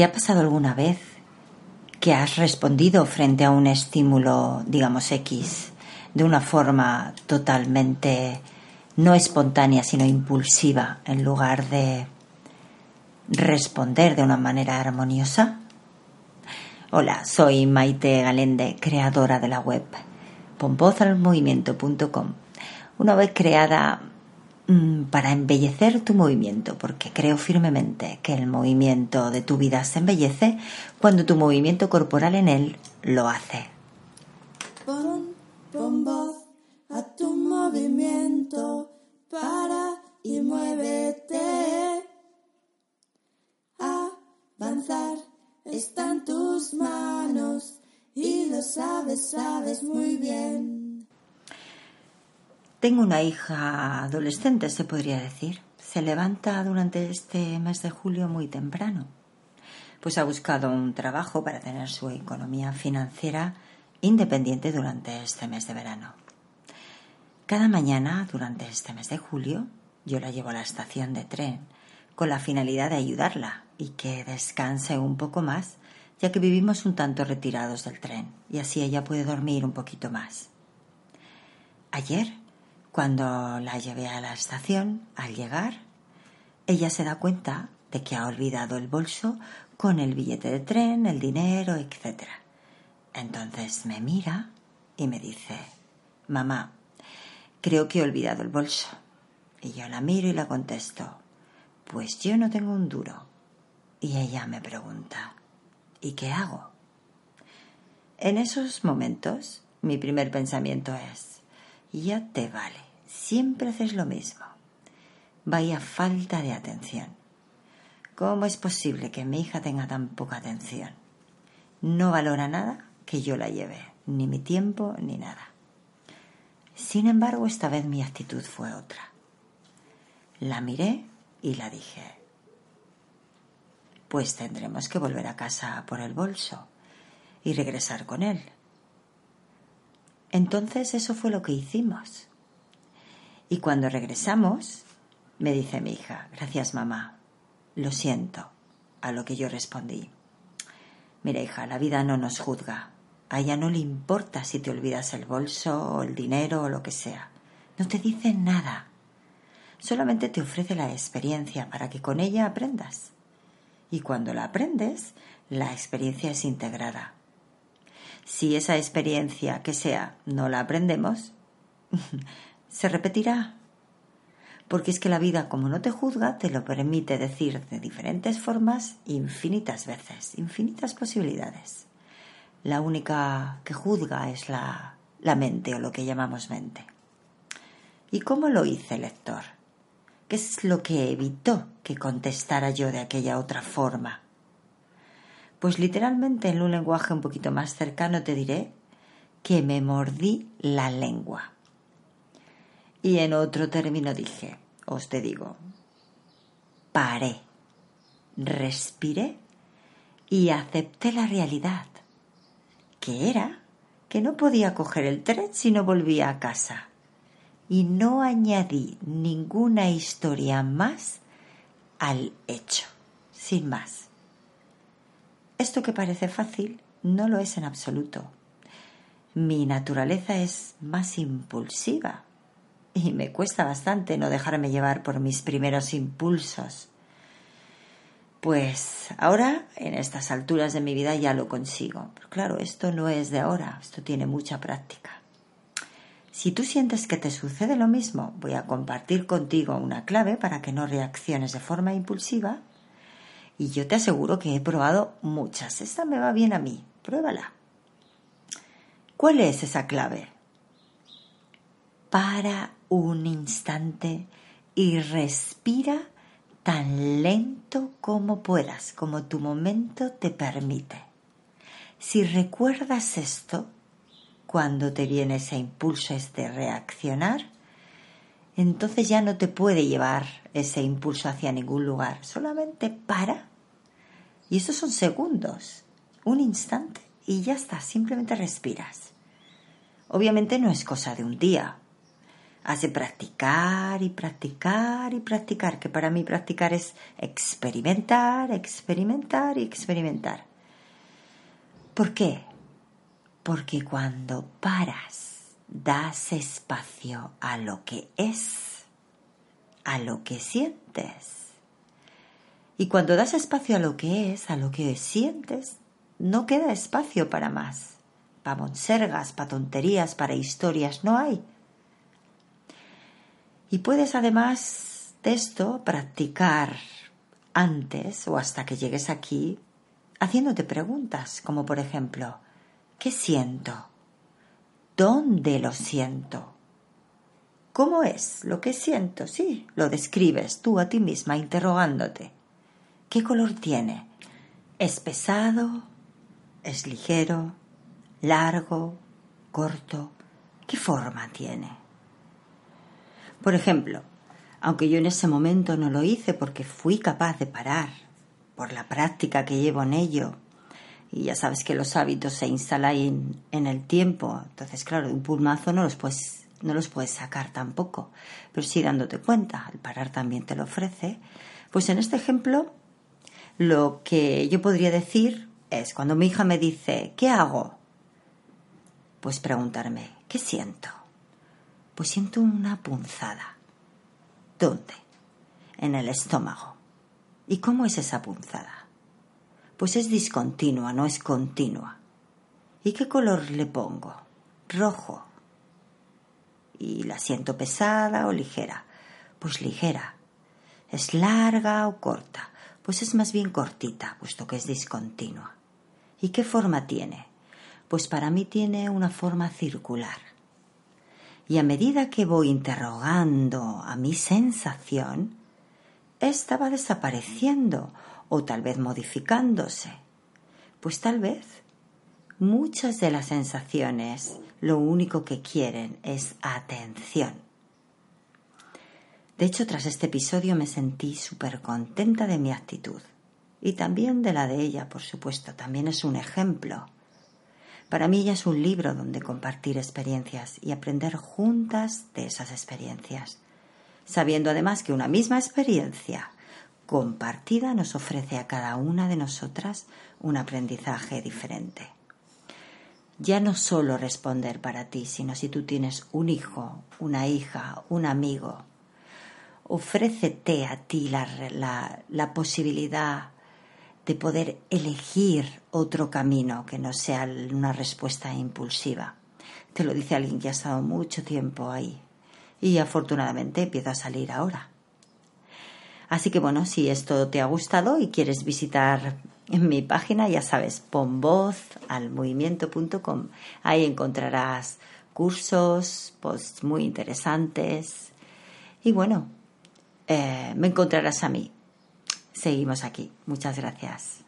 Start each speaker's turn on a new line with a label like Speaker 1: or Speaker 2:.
Speaker 1: ¿Te ha pasado alguna vez que has respondido frente a un estímulo, digamos X, de una forma totalmente no espontánea, sino impulsiva, en lugar de responder de una manera armoniosa? Hola, soy Maite Galende, creadora de la web pompozalmovimiento.com. Una web creada para embellecer tu movimiento, porque creo firmemente que el movimiento de tu vida se embellece cuando tu movimiento corporal en él lo hace.
Speaker 2: Pon, pon voz a tu movimiento, para y muévete. Avanzar está en tus manos y lo sabes, sabes muy bien.
Speaker 1: Tengo una hija adolescente, se podría decir. Se levanta durante este mes de julio muy temprano. Pues ha buscado un trabajo para tener su economía financiera independiente durante este mes de verano. Cada mañana, durante este mes de julio, yo la llevo a la estación de tren con la finalidad de ayudarla y que descanse un poco más, ya que vivimos un tanto retirados del tren y así ella puede dormir un poquito más. Ayer, cuando la llevé a la estación, al llegar, ella se da cuenta de que ha olvidado el bolso con el billete de tren, el dinero, etc. Entonces me mira y me dice, mamá, creo que he olvidado el bolso. Y yo la miro y la contesto, pues yo no tengo un duro. Y ella me pregunta, ¿y qué hago? En esos momentos, mi primer pensamiento es, ya te vale, siempre haces lo mismo. Vaya falta de atención. ¿Cómo es posible que mi hija tenga tan poca atención? No valora nada que yo la lleve, ni mi tiempo, ni nada. Sin embargo, esta vez mi actitud fue otra. La miré y la dije, pues tendremos que volver a casa por el bolso y regresar con él. Entonces eso fue lo que hicimos. Y cuando regresamos, me dice mi hija, gracias mamá, lo siento, a lo que yo respondí. Mira hija, la vida no nos juzga. A ella no le importa si te olvidas el bolso o el dinero o lo que sea. No te dice nada. Solamente te ofrece la experiencia para que con ella aprendas y cuando la aprendes, la experiencia es integrada. Si esa experiencia que sea no la aprendemos, se repetirá. Porque es que la vida, como no te juzga, te lo permite decir de diferentes formas infinitas veces, infinitas posibilidades. La única que juzga es la, la mente o lo que llamamos mente. ¿Y cómo lo hice, lector? ¿Qué es lo que evitó que contestara yo de aquella otra forma? Pues literalmente en un lenguaje un poquito más cercano te diré que me mordí la lengua. Y en otro término dije, os te digo, paré, respiré y acepté la realidad, que era que no podía coger el tren si no volvía a casa y no añadí ninguna historia más al hecho, sin más. Esto que parece fácil no lo es en absoluto. Mi naturaleza es más impulsiva y me cuesta bastante no dejarme llevar por mis primeros impulsos. Pues ahora, en estas alturas de mi vida, ya lo consigo. Claro, esto no es de ahora, esto tiene mucha práctica. Si tú sientes que te sucede lo mismo, voy a compartir contigo una clave para que no reacciones de forma impulsiva. Y yo te aseguro que he probado muchas. Esta me va bien a mí. Pruébala. ¿Cuál es esa clave? Para un instante y respira tan lento como puedas, como tu momento te permite. Si recuerdas esto, cuando te viene ese impulso, de reaccionar, entonces ya no te puede llevar ese impulso hacia ningún lugar. Solamente para. Y esos son segundos, un instante y ya está, simplemente respiras. Obviamente no es cosa de un día. Has de practicar y practicar y practicar, que para mí practicar es experimentar, experimentar y experimentar. ¿Por qué? Porque cuando paras, das espacio a lo que es, a lo que sientes. Y cuando das espacio a lo que es, a lo que sientes, no queda espacio para más. Para monsergas, para tonterías, para historias, no hay. Y puedes además de esto practicar antes o hasta que llegues aquí haciéndote preguntas, como por ejemplo, ¿qué siento? ¿Dónde lo siento? ¿Cómo es lo que siento? Sí, lo describes tú a ti misma interrogándote. ¿Qué color tiene? ¿Es pesado? ¿Es ligero? ¿Largo? ¿Corto? ¿Qué forma tiene? Por ejemplo, aunque yo en ese momento no lo hice porque fui capaz de parar, por la práctica que llevo en ello, y ya sabes que los hábitos se instalan en, el tiempo, entonces claro, un pulmazo no los puedes no los puedes sacar tampoco, pero sí dándote cuenta, al parar también te lo ofrece. Pues en este ejemplo, lo que yo podría decir es, cuando mi hija me dice, ¿qué hago? Pues preguntarme, ¿qué siento? Pues siento una punzada. ¿Dónde? En el estómago. ¿Y cómo es esa punzada? Pues es discontinua, no es continua. ¿Y qué color le pongo? Rojo. ¿Y la siento pesada o ligera? Pues ligera. ¿Es larga o corta? Pues es más bien cortita, puesto que es discontinua. ¿Y qué forma tiene? Pues para mí tiene una forma circular. Y a medida que voy interrogando a mi sensación, esta va desapareciendo o tal vez modificándose. Pues tal vez muchas de las sensaciones lo único que quieren es atención. De hecho, tras este episodio me sentí súper contenta de mi actitud y también de la de ella, por supuesto, también es un ejemplo. Para mí ya es un libro donde compartir experiencias y aprender juntas de esas experiencias sabiendo además que una misma experiencia compartida nos ofrece a cada una de nosotras un aprendizaje diferente. Ya no solo responder para ti, sino si tú tienes un hijo, una hija, un amigo, ofrécete a ti la, la posibilidad de poder elegir otro camino que no sea una respuesta impulsiva. Te lo dice alguien que ha estado mucho tiempo ahí, y afortunadamente empieza a salir ahora. Así que bueno, si esto te ha gustado y quieres visitar mi página, ya sabes, pon voz al movimiento.com. Ahí encontrarás cursos, posts muy interesantes y bueno, eh, me encontrarás a mí. Seguimos aquí. Muchas gracias.